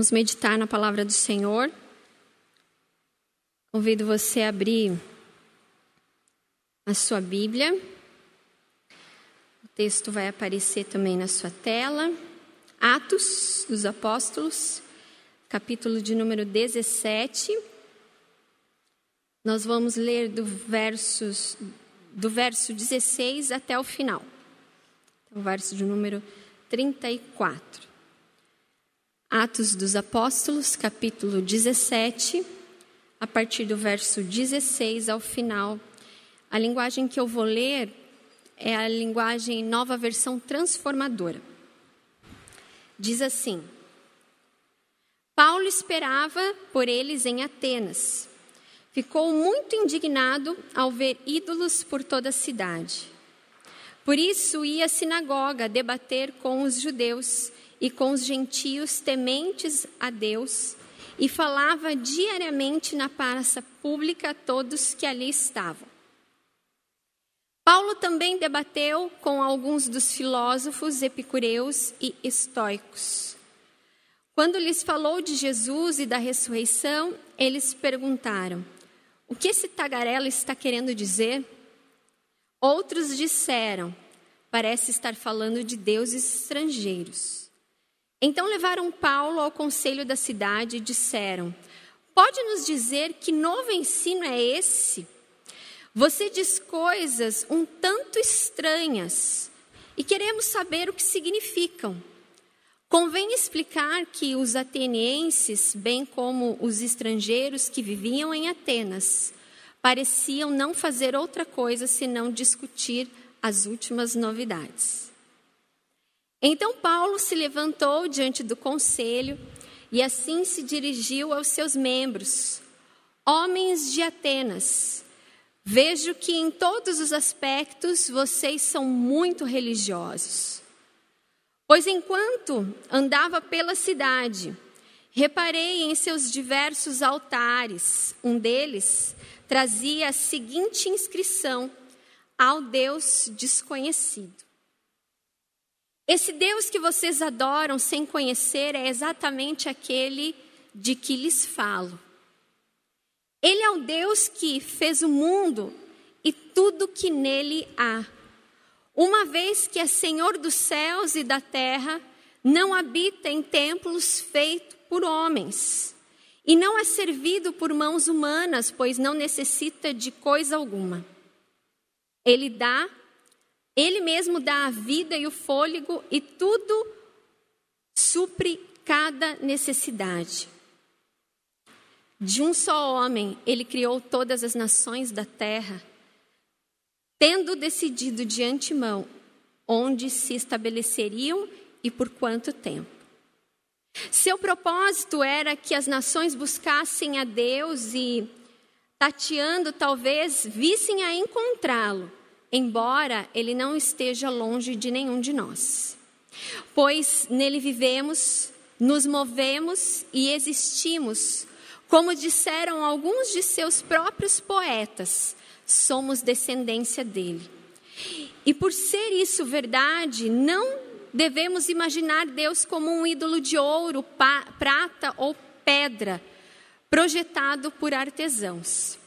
Vamos meditar na palavra do Senhor. Convido você a abrir a sua Bíblia. O texto vai aparecer também na sua tela. Atos dos Apóstolos, capítulo de número 17. Nós vamos ler do, versos, do verso 16 até o final. O verso de número 34. Atos dos Apóstolos, capítulo 17, a partir do verso 16 ao final. A linguagem que eu vou ler é a linguagem nova versão transformadora. Diz assim: Paulo esperava por eles em Atenas. Ficou muito indignado ao ver ídolos por toda a cidade. Por isso ia à sinagoga debater com os judeus e com os gentios tementes a Deus, e falava diariamente na praça pública a todos que ali estavam. Paulo também debateu com alguns dos filósofos epicureus e estoicos. Quando lhes falou de Jesus e da ressurreição, eles perguntaram: O que esse tagarela está querendo dizer? Outros disseram: Parece estar falando de deuses estrangeiros. Então levaram Paulo ao conselho da cidade e disseram: Pode nos dizer que novo ensino é esse? Você diz coisas um tanto estranhas e queremos saber o que significam. Convém explicar que os atenienses, bem como os estrangeiros que viviam em Atenas, pareciam não fazer outra coisa senão discutir as últimas novidades. Então Paulo se levantou diante do conselho e assim se dirigiu aos seus membros: Homens de Atenas, vejo que em todos os aspectos vocês são muito religiosos. Pois enquanto andava pela cidade, reparei em seus diversos altares. Um deles trazia a seguinte inscrição: Ao Deus desconhecido. Esse Deus que vocês adoram sem conhecer é exatamente aquele de que lhes falo. Ele é o Deus que fez o mundo e tudo que nele há. Uma vez que é Senhor dos céus e da terra, não habita em templos feitos por homens, e não é servido por mãos humanas, pois não necessita de coisa alguma. Ele dá ele mesmo dá a vida e o fôlego e tudo supre cada necessidade. De um só homem, ele criou todas as nações da terra, tendo decidido de antemão onde se estabeleceriam e por quanto tempo. Seu propósito era que as nações buscassem a Deus e, tateando, talvez vissem a encontrá-lo embora ele não esteja longe de nenhum de nós. Pois nele vivemos, nos movemos e existimos, como disseram alguns de seus próprios poetas, somos descendência dele. E por ser isso verdade, não devemos imaginar Deus como um ídolo de ouro, prata ou pedra, projetado por artesãos.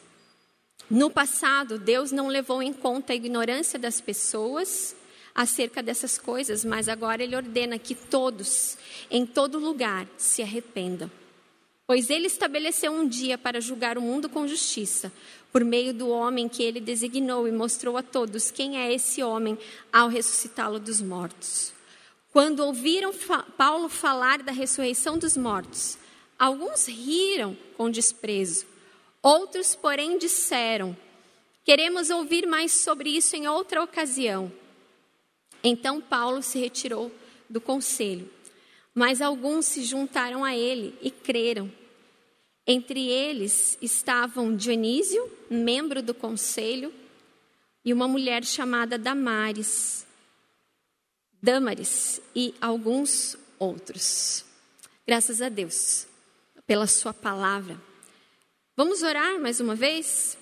No passado, Deus não levou em conta a ignorância das pessoas acerca dessas coisas, mas agora Ele ordena que todos, em todo lugar, se arrependam. Pois Ele estabeleceu um dia para julgar o mundo com justiça, por meio do homem que Ele designou e mostrou a todos quem é esse homem ao ressuscitá-lo dos mortos. Quando ouviram Paulo falar da ressurreição dos mortos, alguns riram com desprezo Outros, porém, disseram: Queremos ouvir mais sobre isso em outra ocasião. Então Paulo se retirou do conselho, mas alguns se juntaram a ele e creram. Entre eles estavam Dionísio, membro do conselho, e uma mulher chamada Damares, Damares e alguns outros. Graças a Deus pela sua palavra. Vamos orar mais uma vez?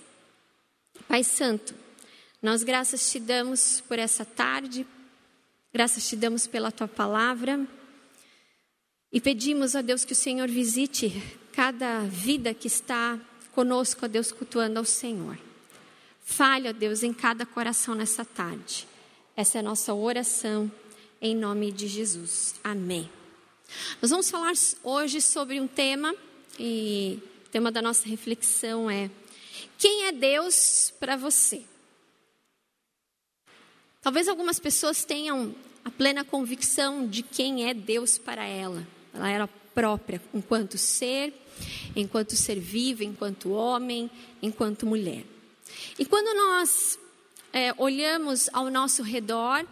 Pai Santo, nós graças te damos por essa tarde, graças te damos pela tua palavra. E pedimos a Deus que o Senhor visite cada vida que está conosco, a Deus, cultuando ao Senhor. Fale, a Deus, em cada coração nessa tarde. Essa é a nossa oração, em nome de Jesus. Amém. Nós vamos falar hoje sobre um tema, e tema da nossa reflexão é: Quem é Deus para você? Talvez algumas pessoas tenham a plena convicção de quem é Deus para ela. Ela era própria enquanto ser, enquanto ser vivo, enquanto homem, enquanto mulher. E quando nós é, olhamos ao nosso redor,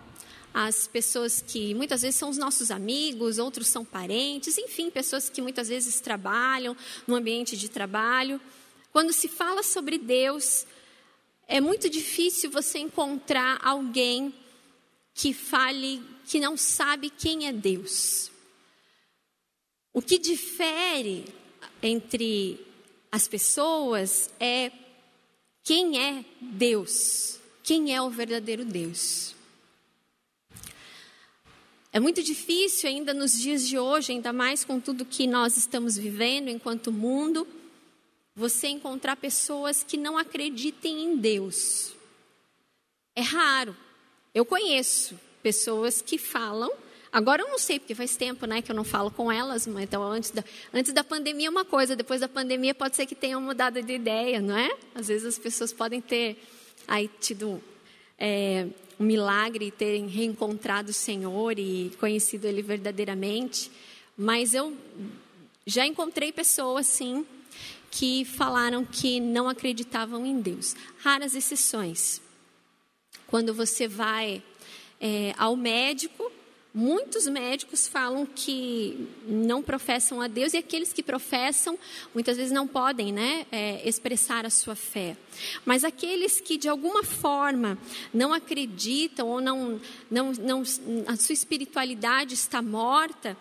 as pessoas que muitas vezes são os nossos amigos, outros são parentes, enfim, pessoas que muitas vezes trabalham no ambiente de trabalho. Quando se fala sobre Deus, é muito difícil você encontrar alguém que fale que não sabe quem é Deus. O que difere entre as pessoas é quem é Deus, quem é o verdadeiro Deus. É muito difícil ainda nos dias de hoje, ainda mais com tudo que nós estamos vivendo enquanto mundo, você encontrar pessoas que não acreditem em Deus. É raro. Eu conheço pessoas que falam Agora eu não sei, porque faz tempo né, que eu não falo com elas, mas então antes da, antes da pandemia é uma coisa, depois da pandemia pode ser que tenham mudado de ideia, não é? Às vezes as pessoas podem ter aí tido é, um milagre e terem reencontrado o Senhor e conhecido Ele verdadeiramente, mas eu já encontrei pessoas, sim, que falaram que não acreditavam em Deus. Raras exceções. Quando você vai é, ao médico, Muitos médicos falam que não professam a Deus e aqueles que professam muitas vezes não podem né, é, expressar a sua fé. Mas aqueles que de alguma forma não acreditam ou não, não, não, a sua espiritualidade está morta,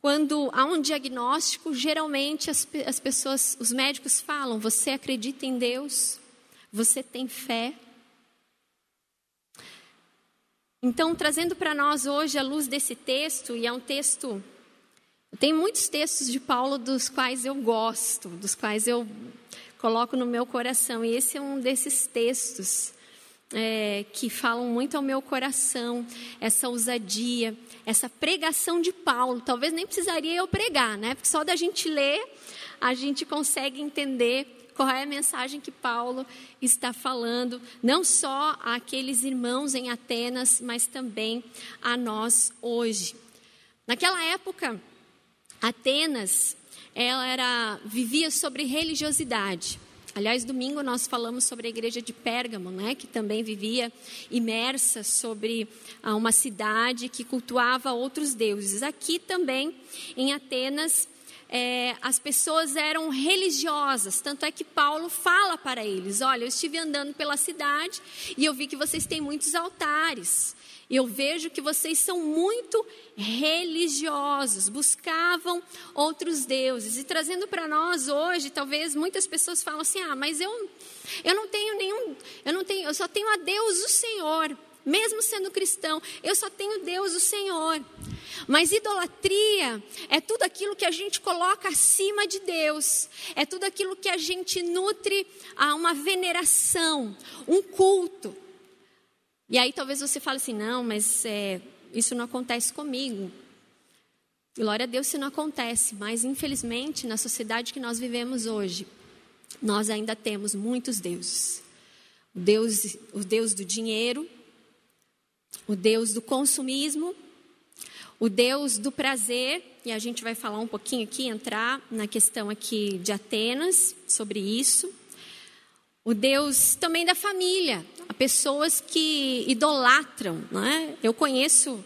quando há um diagnóstico, geralmente as, as pessoas, os médicos falam: Você acredita em Deus? Você tem fé? Então, trazendo para nós hoje a luz desse texto, e é um texto. Tem muitos textos de Paulo dos quais eu gosto, dos quais eu coloco no meu coração, e esse é um desses textos é, que falam muito ao meu coração, essa ousadia, essa pregação de Paulo. Talvez nem precisaria eu pregar, né? Porque só da gente ler, a gente consegue entender qual é a mensagem que Paulo está falando, não só àqueles irmãos em Atenas, mas também a nós hoje. Naquela época, Atenas, ela era, vivia sobre religiosidade. Aliás, domingo nós falamos sobre a igreja de Pérgamo, né, que também vivia imersa sobre ah, uma cidade que cultuava outros deuses. Aqui também, em Atenas, é, as pessoas eram religiosas, tanto é que Paulo fala para eles: Olha, eu estive andando pela cidade e eu vi que vocês têm muitos altares. Eu vejo que vocês são muito religiosos, buscavam outros deuses. E trazendo para nós hoje, talvez muitas pessoas falam assim: "Ah, mas eu eu não tenho nenhum, eu não tenho, eu só tenho a Deus o Senhor" mesmo sendo cristão, eu só tenho Deus, o Senhor. Mas idolatria é tudo aquilo que a gente coloca acima de Deus, é tudo aquilo que a gente nutre a uma veneração, um culto. E aí talvez você fale assim: não, mas é, isso não acontece comigo. Glória a Deus se não acontece, mas infelizmente na sociedade que nós vivemos hoje, nós ainda temos muitos deuses. Deus, o Deus do dinheiro, o Deus do consumismo, o Deus do prazer, e a gente vai falar um pouquinho aqui, entrar na questão aqui de Atenas sobre isso. O Deus também da família, há pessoas que idolatram, não é? Eu conheço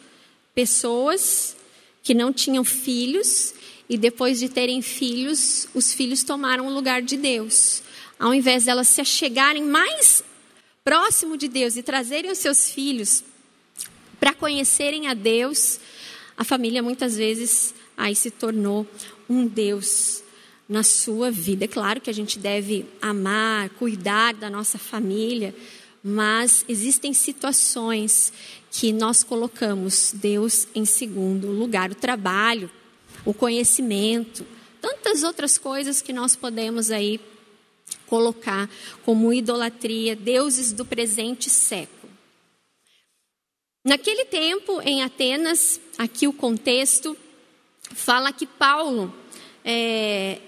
pessoas que não tinham filhos e depois de terem filhos, os filhos tomaram o lugar de Deus. Ao invés delas se achegarem mais próximo de Deus e trazerem os seus filhos para conhecerem a Deus, a família muitas vezes aí se tornou um Deus na sua vida. É claro que a gente deve amar, cuidar da nossa família, mas existem situações que nós colocamos Deus em segundo lugar. O trabalho, o conhecimento, tantas outras coisas que nós podemos aí colocar como idolatria, deuses do presente século. Naquele tempo, em Atenas, aqui o contexto fala que Paulo é,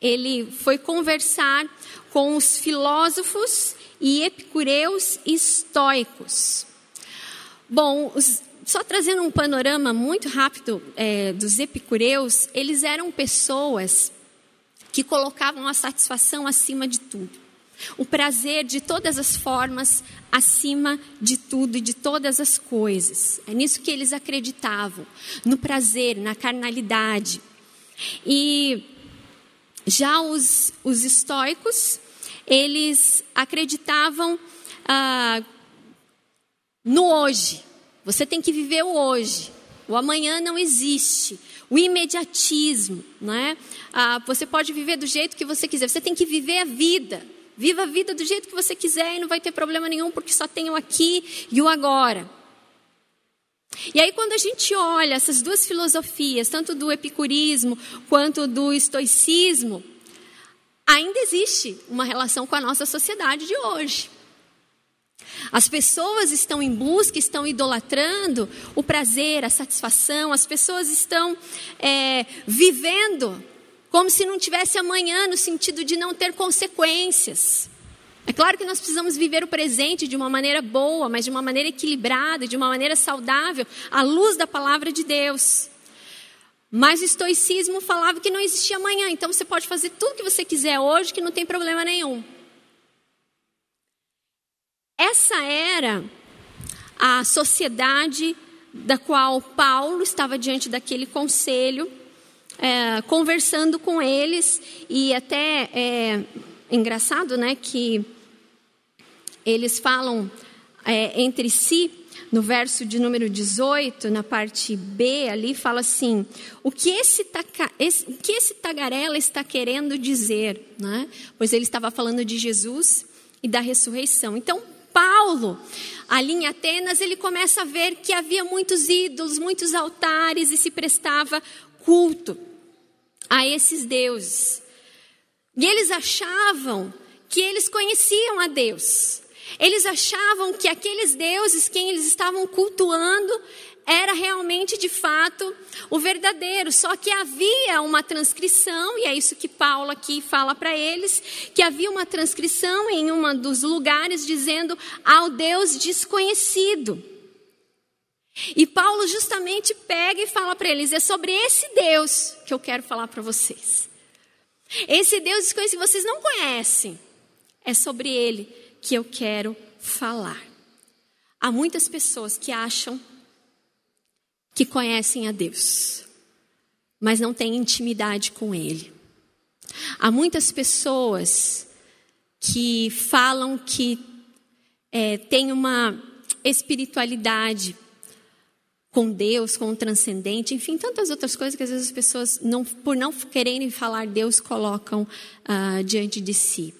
ele foi conversar com os filósofos e epicureus estoicos. Bom, os, só trazendo um panorama muito rápido é, dos epicureus, eles eram pessoas que colocavam a satisfação acima de tudo. O prazer de todas as formas acima de tudo e de todas as coisas. É nisso que eles acreditavam, no prazer, na carnalidade. E já os, os estoicos, eles acreditavam ah, no hoje. Você tem que viver o hoje. O amanhã não existe o imediatismo, não é? Ah, você pode viver do jeito que você quiser, você tem que viver a vida. Viva a vida do jeito que você quiser e não vai ter problema nenhum, porque só tem o aqui e o agora. E aí, quando a gente olha essas duas filosofias, tanto do epicurismo quanto do estoicismo, ainda existe uma relação com a nossa sociedade de hoje. As pessoas estão em busca, estão idolatrando o prazer, a satisfação, as pessoas estão é, vivendo como se não tivesse amanhã, no sentido de não ter consequências. É claro que nós precisamos viver o presente de uma maneira boa, mas de uma maneira equilibrada, de uma maneira saudável, à luz da palavra de Deus. Mas o estoicismo falava que não existia amanhã, então você pode fazer tudo que você quiser hoje, que não tem problema nenhum. Essa era a sociedade da qual Paulo estava diante daquele conselho, é, conversando com eles, e até é engraçado, né, que eles falam é, entre si, no verso de número 18, na parte B ali, fala assim: o que esse, taca, esse, o que esse tagarela está querendo dizer? Né? Pois ele estava falando de Jesus e da ressurreição. Então, Paulo, ali em Atenas, ele começa a ver que havia muitos ídolos, muitos altares e se prestava culto a esses deuses. E eles achavam que eles conheciam a Deus. Eles achavam que aqueles deuses quem eles estavam cultuando era realmente de fato o verdadeiro. Só que havia uma transcrição, e é isso que Paulo aqui fala para eles, que havia uma transcrição em um dos lugares dizendo ao Deus desconhecido. E Paulo justamente pega e fala para eles: é sobre esse Deus que eu quero falar para vocês. Esse Deus desconhecido vocês não conhecem. É sobre ele que eu quero falar. Há muitas pessoas que acham que conhecem a Deus, mas não têm intimidade com Ele. Há muitas pessoas que falam que é, têm uma espiritualidade com Deus, com o transcendente, enfim, tantas outras coisas que às vezes as pessoas, não, por não quererem falar Deus, colocam ah, diante de si.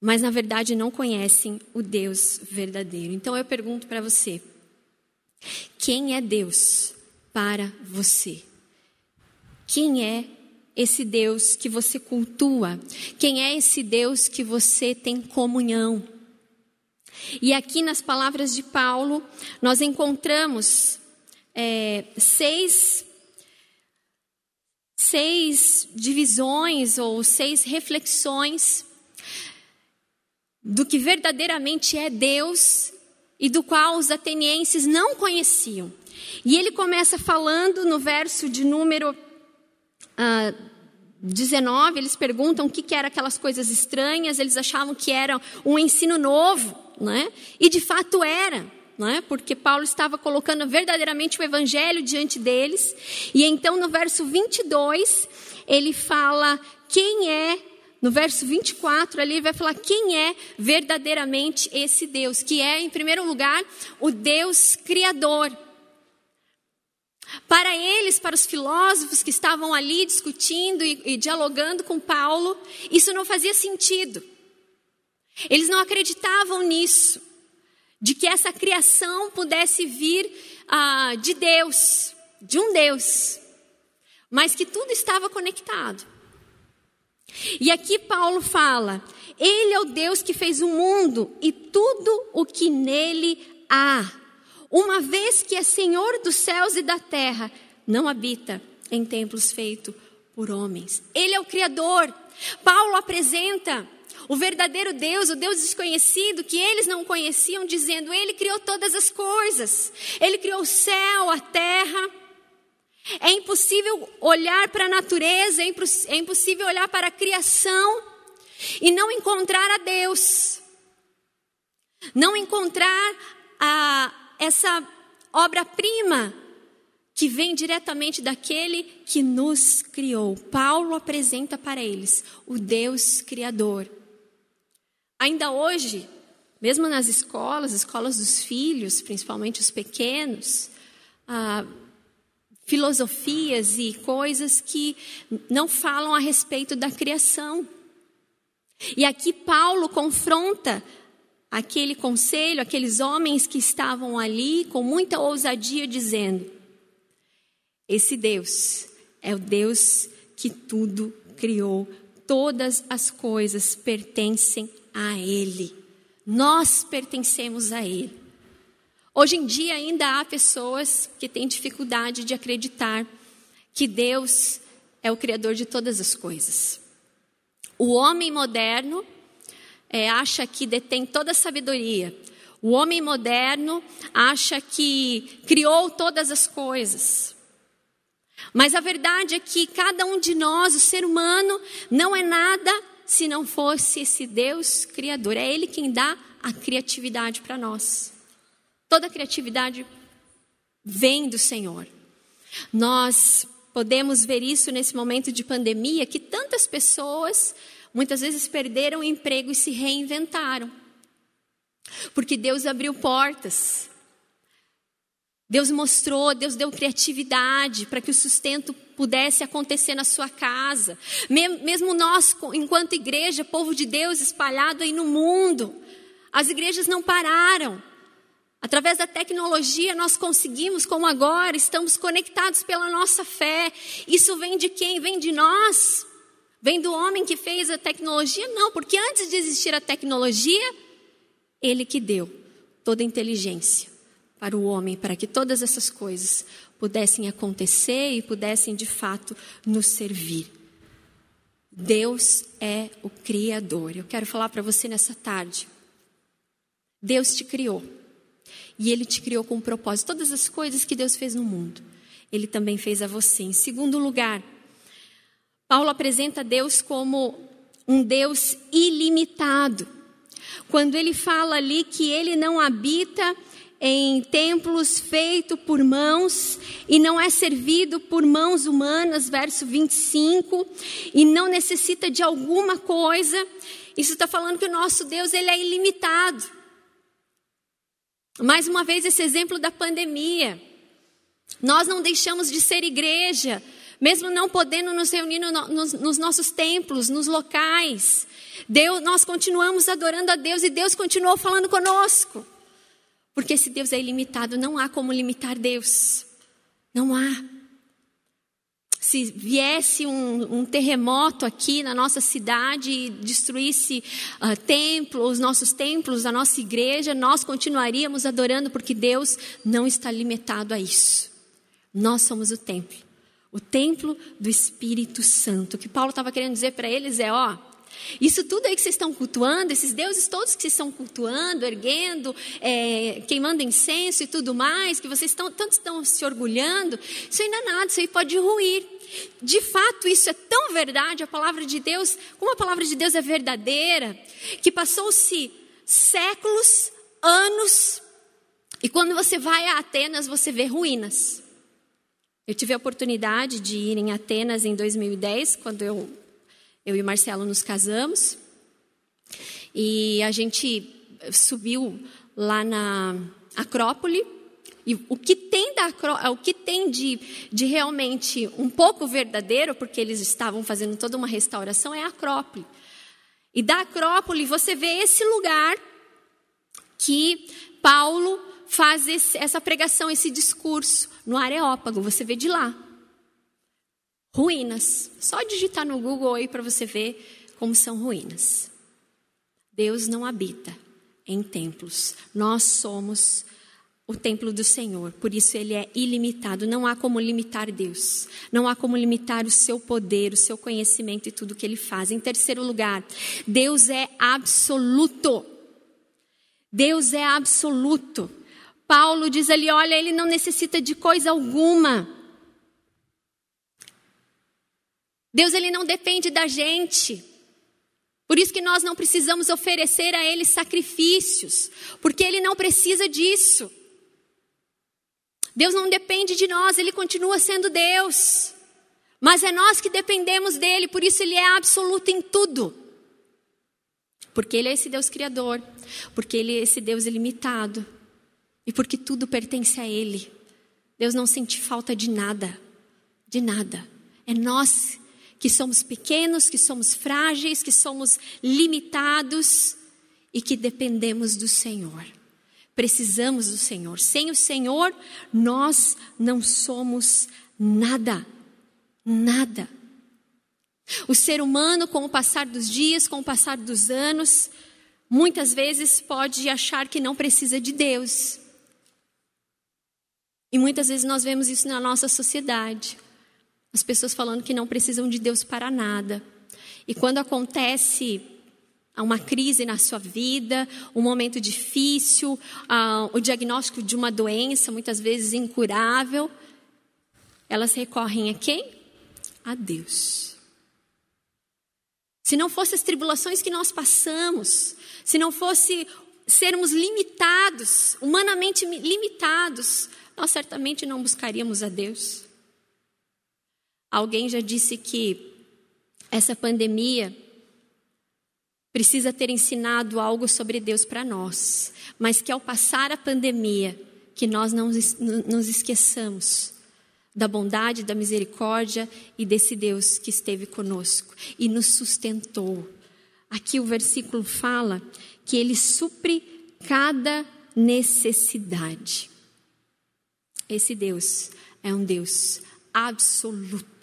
Mas na verdade não conhecem o Deus verdadeiro. Então eu pergunto para você: quem é Deus para você? Quem é esse Deus que você cultua? Quem é esse Deus que você tem comunhão? E aqui nas palavras de Paulo, nós encontramos é, seis, seis divisões ou seis reflexões do que verdadeiramente é Deus e do qual os atenienses não conheciam. E ele começa falando no verso de número ah, 19, eles perguntam o que, que eram aquelas coisas estranhas, eles achavam que era um ensino novo, né? e de fato era. É? Porque Paulo estava colocando verdadeiramente o evangelho diante deles. E então no verso 22, ele fala quem é no verso 24 ali vai falar quem é verdadeiramente esse Deus, que é, em primeiro lugar, o Deus Criador. Para eles, para os filósofos que estavam ali discutindo e, e dialogando com Paulo, isso não fazia sentido. Eles não acreditavam nisso, de que essa criação pudesse vir ah, de Deus, de um Deus. mas que tudo estava conectado. E aqui Paulo fala: Ele é o Deus que fez o mundo e tudo o que nele há. Uma vez que é Senhor dos céus e da terra, não habita em templos feitos por homens. Ele é o Criador. Paulo apresenta o verdadeiro Deus, o Deus desconhecido que eles não conheciam, dizendo: Ele criou todas as coisas, Ele criou o céu, a terra. É impossível olhar para a natureza, é, é impossível olhar para a criação e não encontrar a Deus, não encontrar a, essa obra-prima que vem diretamente daquele que nos criou. Paulo apresenta para eles o Deus Criador. Ainda hoje, mesmo nas escolas, escolas dos filhos, principalmente os pequenos, ah, filosofias e coisas que não falam a respeito da criação. E aqui Paulo confronta aquele conselho, aqueles homens que estavam ali com muita ousadia, dizendo: Esse Deus é o Deus que tudo criou, todas as coisas pertencem a Ele. Nós pertencemos a Ele. Hoje em dia ainda há pessoas que têm dificuldade de acreditar que Deus é o Criador de todas as coisas. O homem moderno é, acha que detém toda a sabedoria. O homem moderno acha que criou todas as coisas. Mas a verdade é que cada um de nós, o ser humano, não é nada se não fosse esse Deus criador. É Ele quem dá a criatividade para nós. Toda a criatividade vem do Senhor. Nós podemos ver isso nesse momento de pandemia, que tantas pessoas muitas vezes perderam o emprego e se reinventaram. Porque Deus abriu portas. Deus mostrou, Deus deu criatividade para que o sustento pudesse acontecer na sua casa. Mesmo nós, enquanto igreja, povo de Deus espalhado aí no mundo, as igrejas não pararam. Através da tecnologia, nós conseguimos, como agora, estamos conectados pela nossa fé. Isso vem de quem? Vem de nós? Vem do homem que fez a tecnologia? Não, porque antes de existir a tecnologia, ele que deu toda a inteligência para o homem, para que todas essas coisas pudessem acontecer e pudessem de fato nos servir. Deus é o Criador. Eu quero falar para você nessa tarde. Deus te criou. E Ele te criou com um propósito. Todas as coisas que Deus fez no mundo, Ele também fez a você. Em segundo lugar, Paulo apresenta Deus como um Deus ilimitado. Quando ele fala ali que ele não habita em templos feitos por mãos e não é servido por mãos humanas, verso 25, e não necessita de alguma coisa. Isso está falando que o nosso Deus ele é ilimitado. Mais uma vez esse exemplo da pandemia. Nós não deixamos de ser igreja, mesmo não podendo nos reunir no, nos, nos nossos templos, nos locais. Deus, nós continuamos adorando a Deus e Deus continuou falando conosco. Porque se Deus é ilimitado, não há como limitar Deus. Não há. Se viesse um, um terremoto aqui na nossa cidade e destruísse uh, templos, os nossos templos, a nossa igreja, nós continuaríamos adorando, porque Deus não está limitado a isso. Nós somos o templo. O templo do Espírito Santo. O que Paulo estava querendo dizer para eles é: ó, isso tudo aí que vocês estão cultuando, esses deuses todos que vocês estão cultuando, erguendo, é, queimando incenso e tudo mais, que vocês estão, tanto estão se orgulhando, isso ainda é nada, isso aí pode ruir. De fato, isso é tão verdade, a palavra de Deus, como a palavra de Deus é verdadeira, que passou-se séculos, anos, e quando você vai a Atenas, você vê ruínas. Eu tive a oportunidade de ir em Atenas em 2010, quando eu eu e o Marcelo nos casamos e a gente subiu lá na Acrópole. E o que tem, da, o que tem de, de realmente um pouco verdadeiro, porque eles estavam fazendo toda uma restauração, é a Acrópole. E da Acrópole você vê esse lugar que Paulo faz esse, essa pregação, esse discurso no Areópago. Você vê de lá. Ruínas. Só digitar no Google aí para você ver como são ruínas. Deus não habita em templos. Nós somos o templo do Senhor, por isso ele é ilimitado. Não há como limitar Deus, não há como limitar o seu poder, o seu conhecimento e tudo que ele faz. Em terceiro lugar, Deus é absoluto. Deus é absoluto. Paulo diz ali: olha, ele não necessita de coisa alguma. Deus ele não depende da gente. Por isso que nós não precisamos oferecer a ele sacrifícios, porque ele não precisa disso. Deus não depende de nós, ele continua sendo Deus. Mas é nós que dependemos dele, por isso ele é absoluto em tudo. Porque ele é esse Deus criador, porque ele é esse Deus ilimitado e porque tudo pertence a ele. Deus não sente falta de nada, de nada. É nós que somos pequenos, que somos frágeis, que somos limitados e que dependemos do Senhor. Precisamos do Senhor. Sem o Senhor, nós não somos nada. Nada. O ser humano, com o passar dos dias, com o passar dos anos, muitas vezes pode achar que não precisa de Deus. E muitas vezes nós vemos isso na nossa sociedade. As pessoas falando que não precisam de Deus para nada. E quando acontece uma crise na sua vida, um momento difícil, uh, o diagnóstico de uma doença, muitas vezes incurável, elas recorrem a quem? A Deus. Se não fossem as tribulações que nós passamos, se não fosse sermos limitados, humanamente limitados, nós certamente não buscaríamos a Deus. Alguém já disse que essa pandemia precisa ter ensinado algo sobre Deus para nós, mas que ao passar a pandemia, que nós não nos esqueçamos da bondade, da misericórdia e desse Deus que esteve conosco e nos sustentou. Aqui o versículo fala que ele supre cada necessidade. Esse Deus é um Deus absoluto,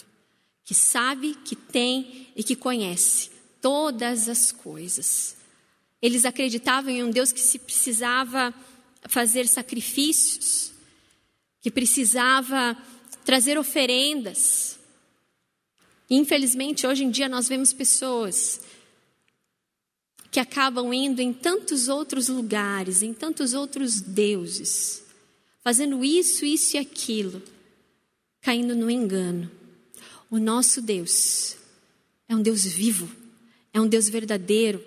que sabe, que tem e que conhece todas as coisas. Eles acreditavam em um Deus que se precisava fazer sacrifícios, que precisava trazer oferendas. Infelizmente, hoje em dia nós vemos pessoas que acabam indo em tantos outros lugares, em tantos outros deuses, fazendo isso, isso e aquilo, caindo no engano. O nosso Deus é um Deus vivo é um Deus verdadeiro,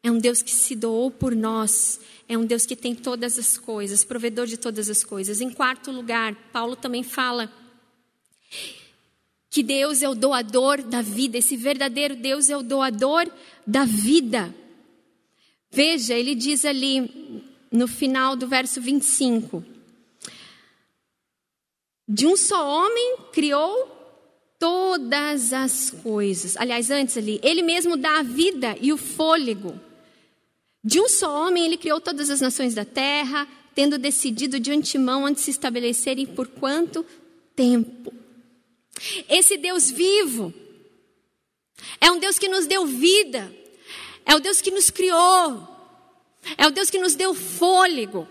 é um Deus que se doou por nós, é um Deus que tem todas as coisas, provedor de todas as coisas. Em quarto lugar, Paulo também fala que Deus é o doador da vida, esse verdadeiro Deus é o doador da vida. Veja, ele diz ali no final do verso 25: De um só homem criou todas as coisas. Aliás, antes ali, ele mesmo dá a vida e o fôlego. De um só homem, ele criou todas as nações da terra, tendo decidido de antemão onde se estabelecerem por quanto tempo. Esse Deus vivo é um Deus que nos deu vida, é o Deus que nos criou, é o Deus que nos deu fôlego.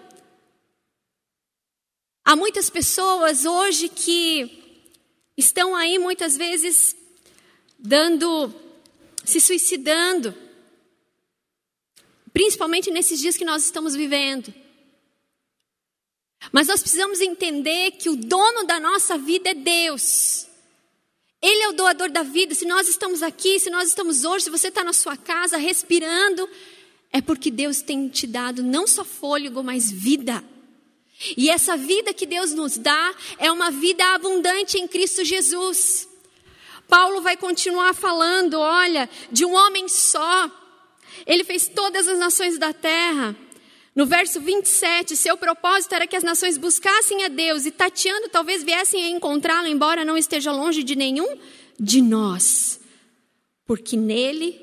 Há muitas pessoas hoje que estão aí muitas vezes dando, se suicidando, principalmente nesses dias que nós estamos vivendo. Mas nós precisamos entender que o dono da nossa vida é Deus. Ele é o doador da vida. Se nós estamos aqui, se nós estamos hoje, se você está na sua casa respirando, é porque Deus tem te dado não só fôlego, mas vida. E essa vida que Deus nos dá é uma vida abundante em Cristo Jesus. Paulo vai continuar falando, olha, de um homem só. Ele fez todas as nações da terra. No verso 27, seu propósito era que as nações buscassem a Deus e tateando talvez viessem a encontrá-lo, embora não esteja longe de nenhum de nós. Porque nele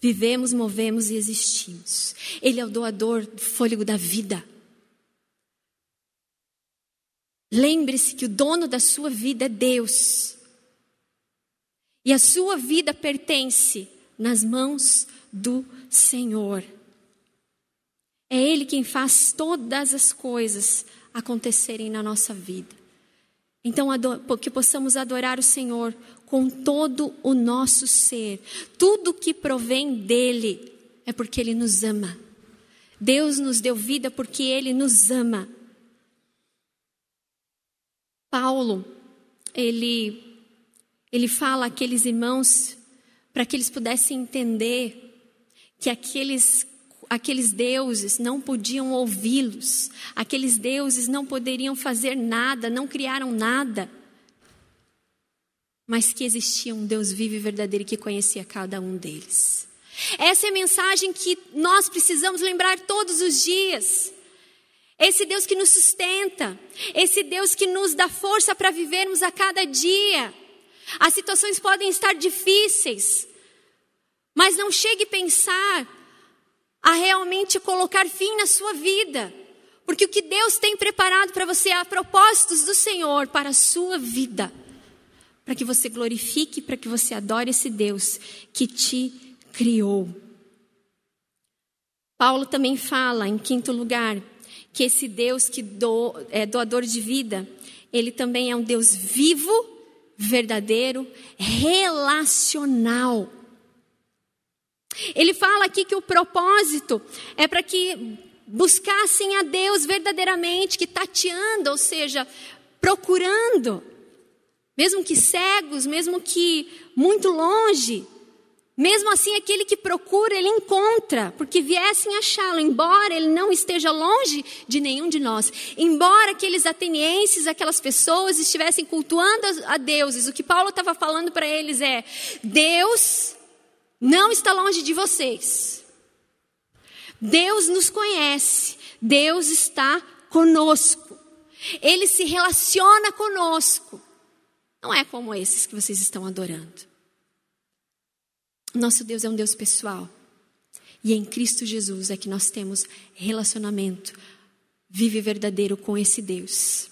vivemos, movemos e existimos. Ele é o doador do fôlego da vida. Lembre-se que o dono da sua vida é Deus. E a sua vida pertence nas mãos do Senhor. É Ele quem faz todas as coisas acontecerem na nossa vida. Então, que possamos adorar o Senhor com todo o nosso ser. Tudo que provém dEle é porque Ele nos ama. Deus nos deu vida porque Ele nos ama. Paulo, ele, ele fala àqueles irmãos para que eles pudessem entender que aqueles aqueles deuses não podiam ouvi-los, aqueles deuses não poderiam fazer nada, não criaram nada, mas que existia um Deus vivo e verdadeiro que conhecia cada um deles. Essa é a mensagem que nós precisamos lembrar todos os dias. Esse Deus que nos sustenta, esse Deus que nos dá força para vivermos a cada dia. As situações podem estar difíceis, mas não chegue a pensar a realmente colocar fim na sua vida. Porque o que Deus tem preparado para você há propósitos do Senhor para a sua vida. Para que você glorifique, para que você adore esse Deus que te criou. Paulo também fala, em quinto lugar, que esse Deus que do, é doador de vida, ele também é um Deus vivo, verdadeiro, relacional. Ele fala aqui que o propósito é para que buscassem a Deus verdadeiramente, que tateando, ou seja, procurando, mesmo que cegos, mesmo que muito longe, mesmo assim, aquele que procura, ele encontra, porque viessem achá-lo, embora ele não esteja longe de nenhum de nós. Embora aqueles atenienses, aquelas pessoas estivessem cultuando a deuses, o que Paulo estava falando para eles é: Deus não está longe de vocês. Deus nos conhece, Deus está conosco, Ele se relaciona conosco. Não é como esses que vocês estão adorando. Nosso Deus é um Deus pessoal. E em Cristo Jesus é que nós temos relacionamento vive e verdadeiro com esse Deus.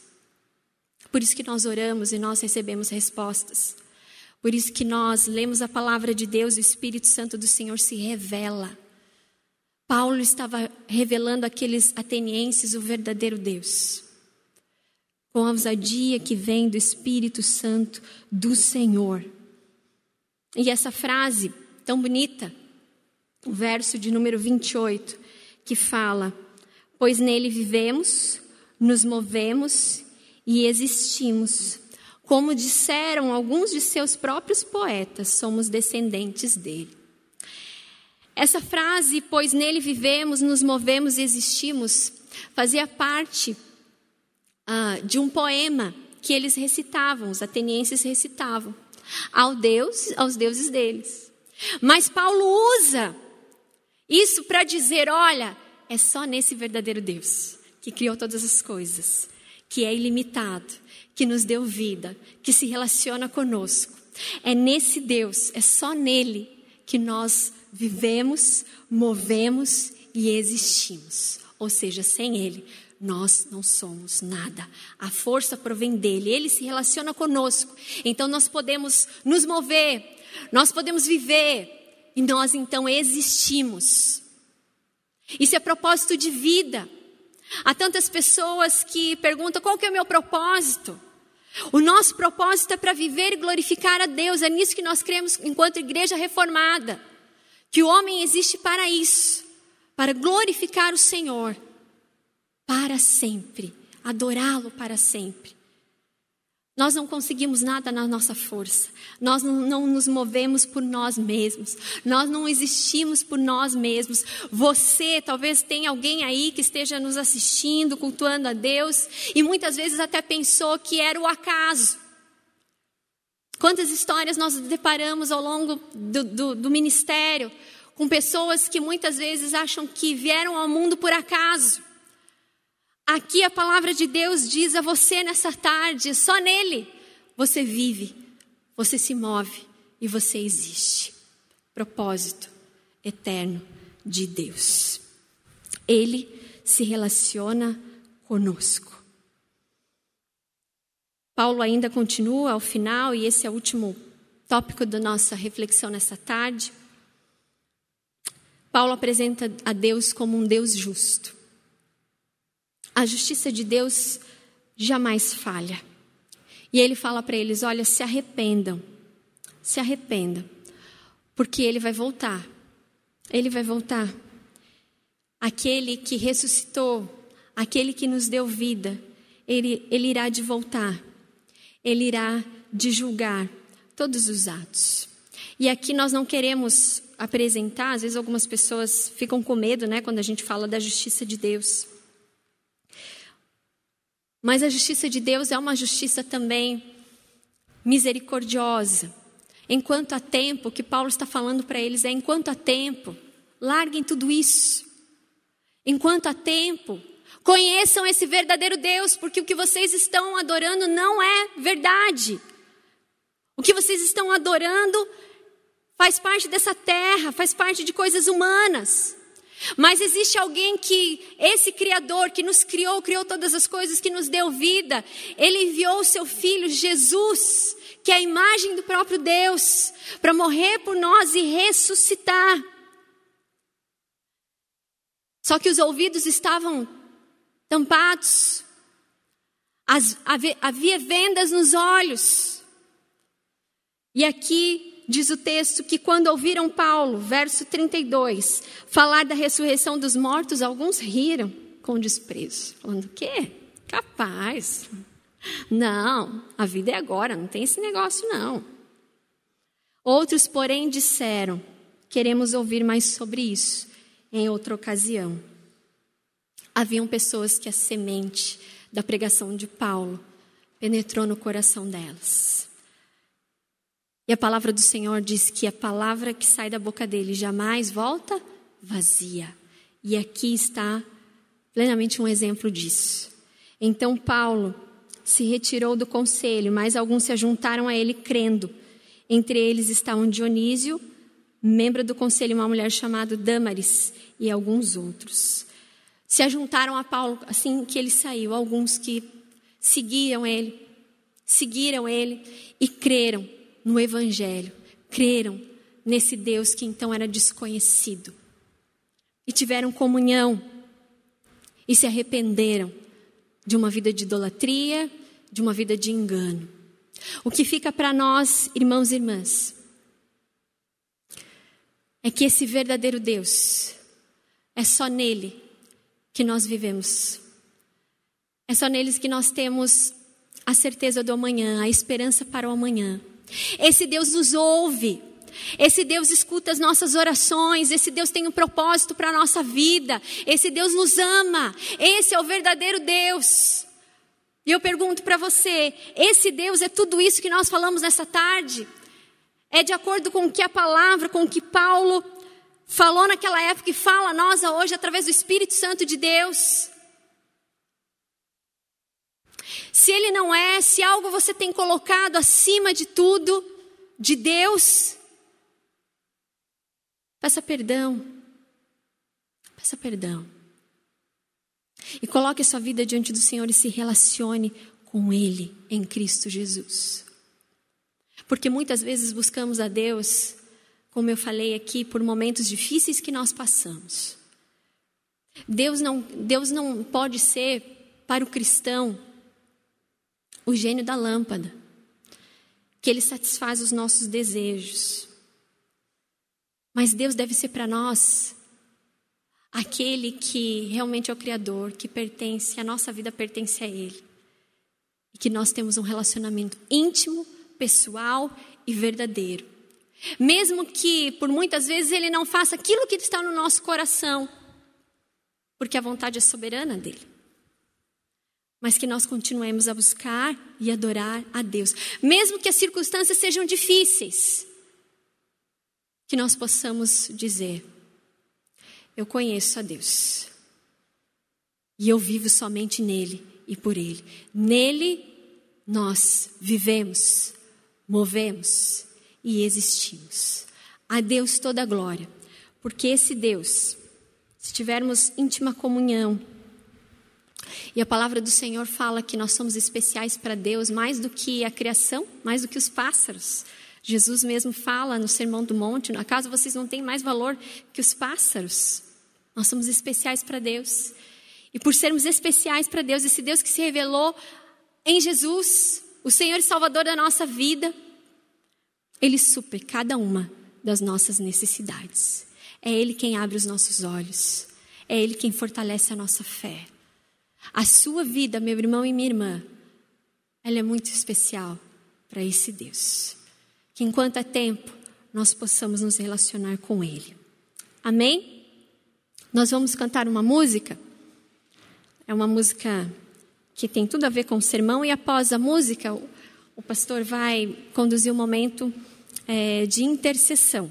Por isso que nós oramos e nós recebemos respostas. Por isso que nós lemos a palavra de Deus e o Espírito Santo do Senhor se revela. Paulo estava revelando àqueles atenienses o verdadeiro Deus. Com a ousadia que vem do Espírito Santo do Senhor. E essa frase tão bonita, o verso de número 28, que fala: Pois nele vivemos, nos movemos e existimos como disseram alguns de seus próprios poetas, somos descendentes dele. Essa frase, pois nele vivemos, nos movemos e existimos, fazia parte ah, de um poema que eles recitavam, os atenienses recitavam, ao Deus, aos deuses deles. Mas Paulo usa isso para dizer: olha, é só nesse verdadeiro Deus que criou todas as coisas, que é ilimitado, que nos deu vida, que se relaciona conosco. É nesse Deus, é só nele que nós vivemos, movemos e existimos. Ou seja, sem ele, nós não somos nada. A força provém dele, ele se relaciona conosco. Então nós podemos nos mover, nós podemos viver e nós então existimos. Isso é propósito de vida. Há tantas pessoas que perguntam qual que é o meu propósito. O nosso propósito é para viver e glorificar a Deus. É nisso que nós cremos enquanto igreja reformada. Que o homem existe para isso, para glorificar o Senhor para sempre, adorá-lo para sempre. Nós não conseguimos nada na nossa força. Nós não, não, nos movemos por nós mesmos. Nós não existimos por nós mesmos. Você, talvez tenha alguém aí que esteja nos assistindo, cultuando a Deus, e muitas vezes até pensou que era o acaso. Quantas histórias nós deparamos ao longo do, do, do ministério com pessoas que muitas vezes acham que vieram ao mundo por acaso. Aqui a palavra de Deus diz a você nessa tarde: só nele você vive, você se move e você existe. Propósito eterno de Deus. Ele se relaciona conosco. Paulo ainda continua ao final, e esse é o último tópico da nossa reflexão nessa tarde. Paulo apresenta a Deus como um Deus justo. A justiça de Deus jamais falha. E ele fala para eles: olha, se arrependam, se arrependam, porque ele vai voltar. Ele vai voltar. Aquele que ressuscitou, aquele que nos deu vida, ele, ele irá de voltar. Ele irá de julgar todos os atos. E aqui nós não queremos apresentar, às vezes algumas pessoas ficam com medo, né, quando a gente fala da justiça de Deus. Mas a justiça de Deus é uma justiça também misericordiosa. Enquanto há tempo, o que Paulo está falando para eles é: enquanto há tempo, larguem tudo isso. Enquanto há tempo, conheçam esse verdadeiro Deus, porque o que vocês estão adorando não é verdade. O que vocês estão adorando faz parte dessa terra, faz parte de coisas humanas. Mas existe alguém que, esse Criador que nos criou, criou todas as coisas, que nos deu vida, ele enviou o seu Filho Jesus, que é a imagem do próprio Deus, para morrer por nós e ressuscitar. Só que os ouvidos estavam tampados, As, havia, havia vendas nos olhos. E aqui diz o texto que quando ouviram Paulo, verso 32, falar da ressurreição dos mortos, alguns riram com desprezo, falando: "O quê? Capaz? Não, a vida é agora, não tem esse negócio não." Outros, porém, disseram: "Queremos ouvir mais sobre isso em outra ocasião." Haviam pessoas que a semente da pregação de Paulo penetrou no coração delas. E a palavra do Senhor diz que a palavra que sai da boca dele jamais volta vazia. E aqui está plenamente um exemplo disso. Então Paulo se retirou do conselho, mas alguns se juntaram a ele crendo. Entre eles estavam Dionísio, membro do conselho, uma mulher chamada Damaris e alguns outros. Se ajuntaram a Paulo assim que ele saiu, alguns que seguiam ele, seguiram ele e creram no Evangelho, creram nesse Deus que então era desconhecido e tiveram comunhão e se arrependeram de uma vida de idolatria, de uma vida de engano. O que fica para nós, irmãos e irmãs, é que esse verdadeiro Deus é só nele que nós vivemos. É só neles que nós temos a certeza do amanhã, a esperança para o amanhã. Esse Deus nos ouve. Esse Deus escuta as nossas orações, esse Deus tem um propósito para a nossa vida, esse Deus nos ama, esse é o verdadeiro Deus. E eu pergunto para você: esse Deus é tudo isso que nós falamos nessa tarde? É de acordo com o que a palavra, com o que Paulo falou naquela época e fala a nós hoje através do Espírito Santo de Deus? Se ele não é, se algo você tem colocado acima de tudo, de Deus, peça perdão. Peça perdão. E coloque a sua vida diante do Senhor e se relacione com Ele em Cristo Jesus. Porque muitas vezes buscamos a Deus, como eu falei aqui, por momentos difíceis que nós passamos. Deus não, Deus não pode ser para o cristão o gênio da lâmpada, que ele satisfaz os nossos desejos. Mas Deus deve ser para nós aquele que realmente é o Criador, que pertence, a nossa vida pertence a Ele. E que nós temos um relacionamento íntimo, pessoal e verdadeiro. Mesmo que por muitas vezes Ele não faça aquilo que está no nosso coração, porque a vontade é soberana dele mas que nós continuemos a buscar e adorar a Deus, mesmo que as circunstâncias sejam difíceis, que nós possamos dizer: Eu conheço a Deus, e eu vivo somente nele e por ele. Nele nós vivemos, movemos e existimos. A Deus toda a glória, porque esse Deus, se tivermos íntima comunhão, e a palavra do Senhor fala que nós somos especiais para Deus mais do que a criação, mais do que os pássaros. Jesus mesmo fala no Sermão do Monte: acaso vocês não têm mais valor que os pássaros? Nós somos especiais para Deus. E por sermos especiais para Deus, esse Deus que se revelou em Jesus, o Senhor e Salvador da nossa vida, Ele supre cada uma das nossas necessidades. É Ele quem abre os nossos olhos. É Ele quem fortalece a nossa fé. A sua vida, meu irmão e minha irmã, ela é muito especial para esse Deus. Que enquanto é tempo, nós possamos nos relacionar com Ele. Amém? Nós vamos cantar uma música. É uma música que tem tudo a ver com o sermão, e após a música, o pastor vai conduzir um momento é, de intercessão.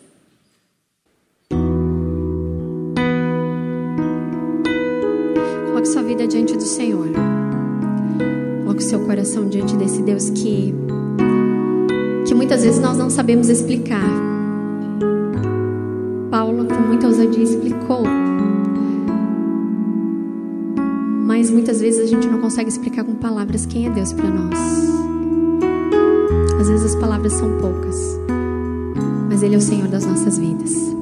Sua vida diante do Senhor. Coloque seu coração diante desse Deus que, que muitas vezes nós não sabemos explicar. Paulo, com muita ousadia, explicou mas muitas vezes a gente não consegue explicar com palavras quem é Deus para nós. Às vezes as palavras são poucas, mas Ele é o Senhor das nossas vidas.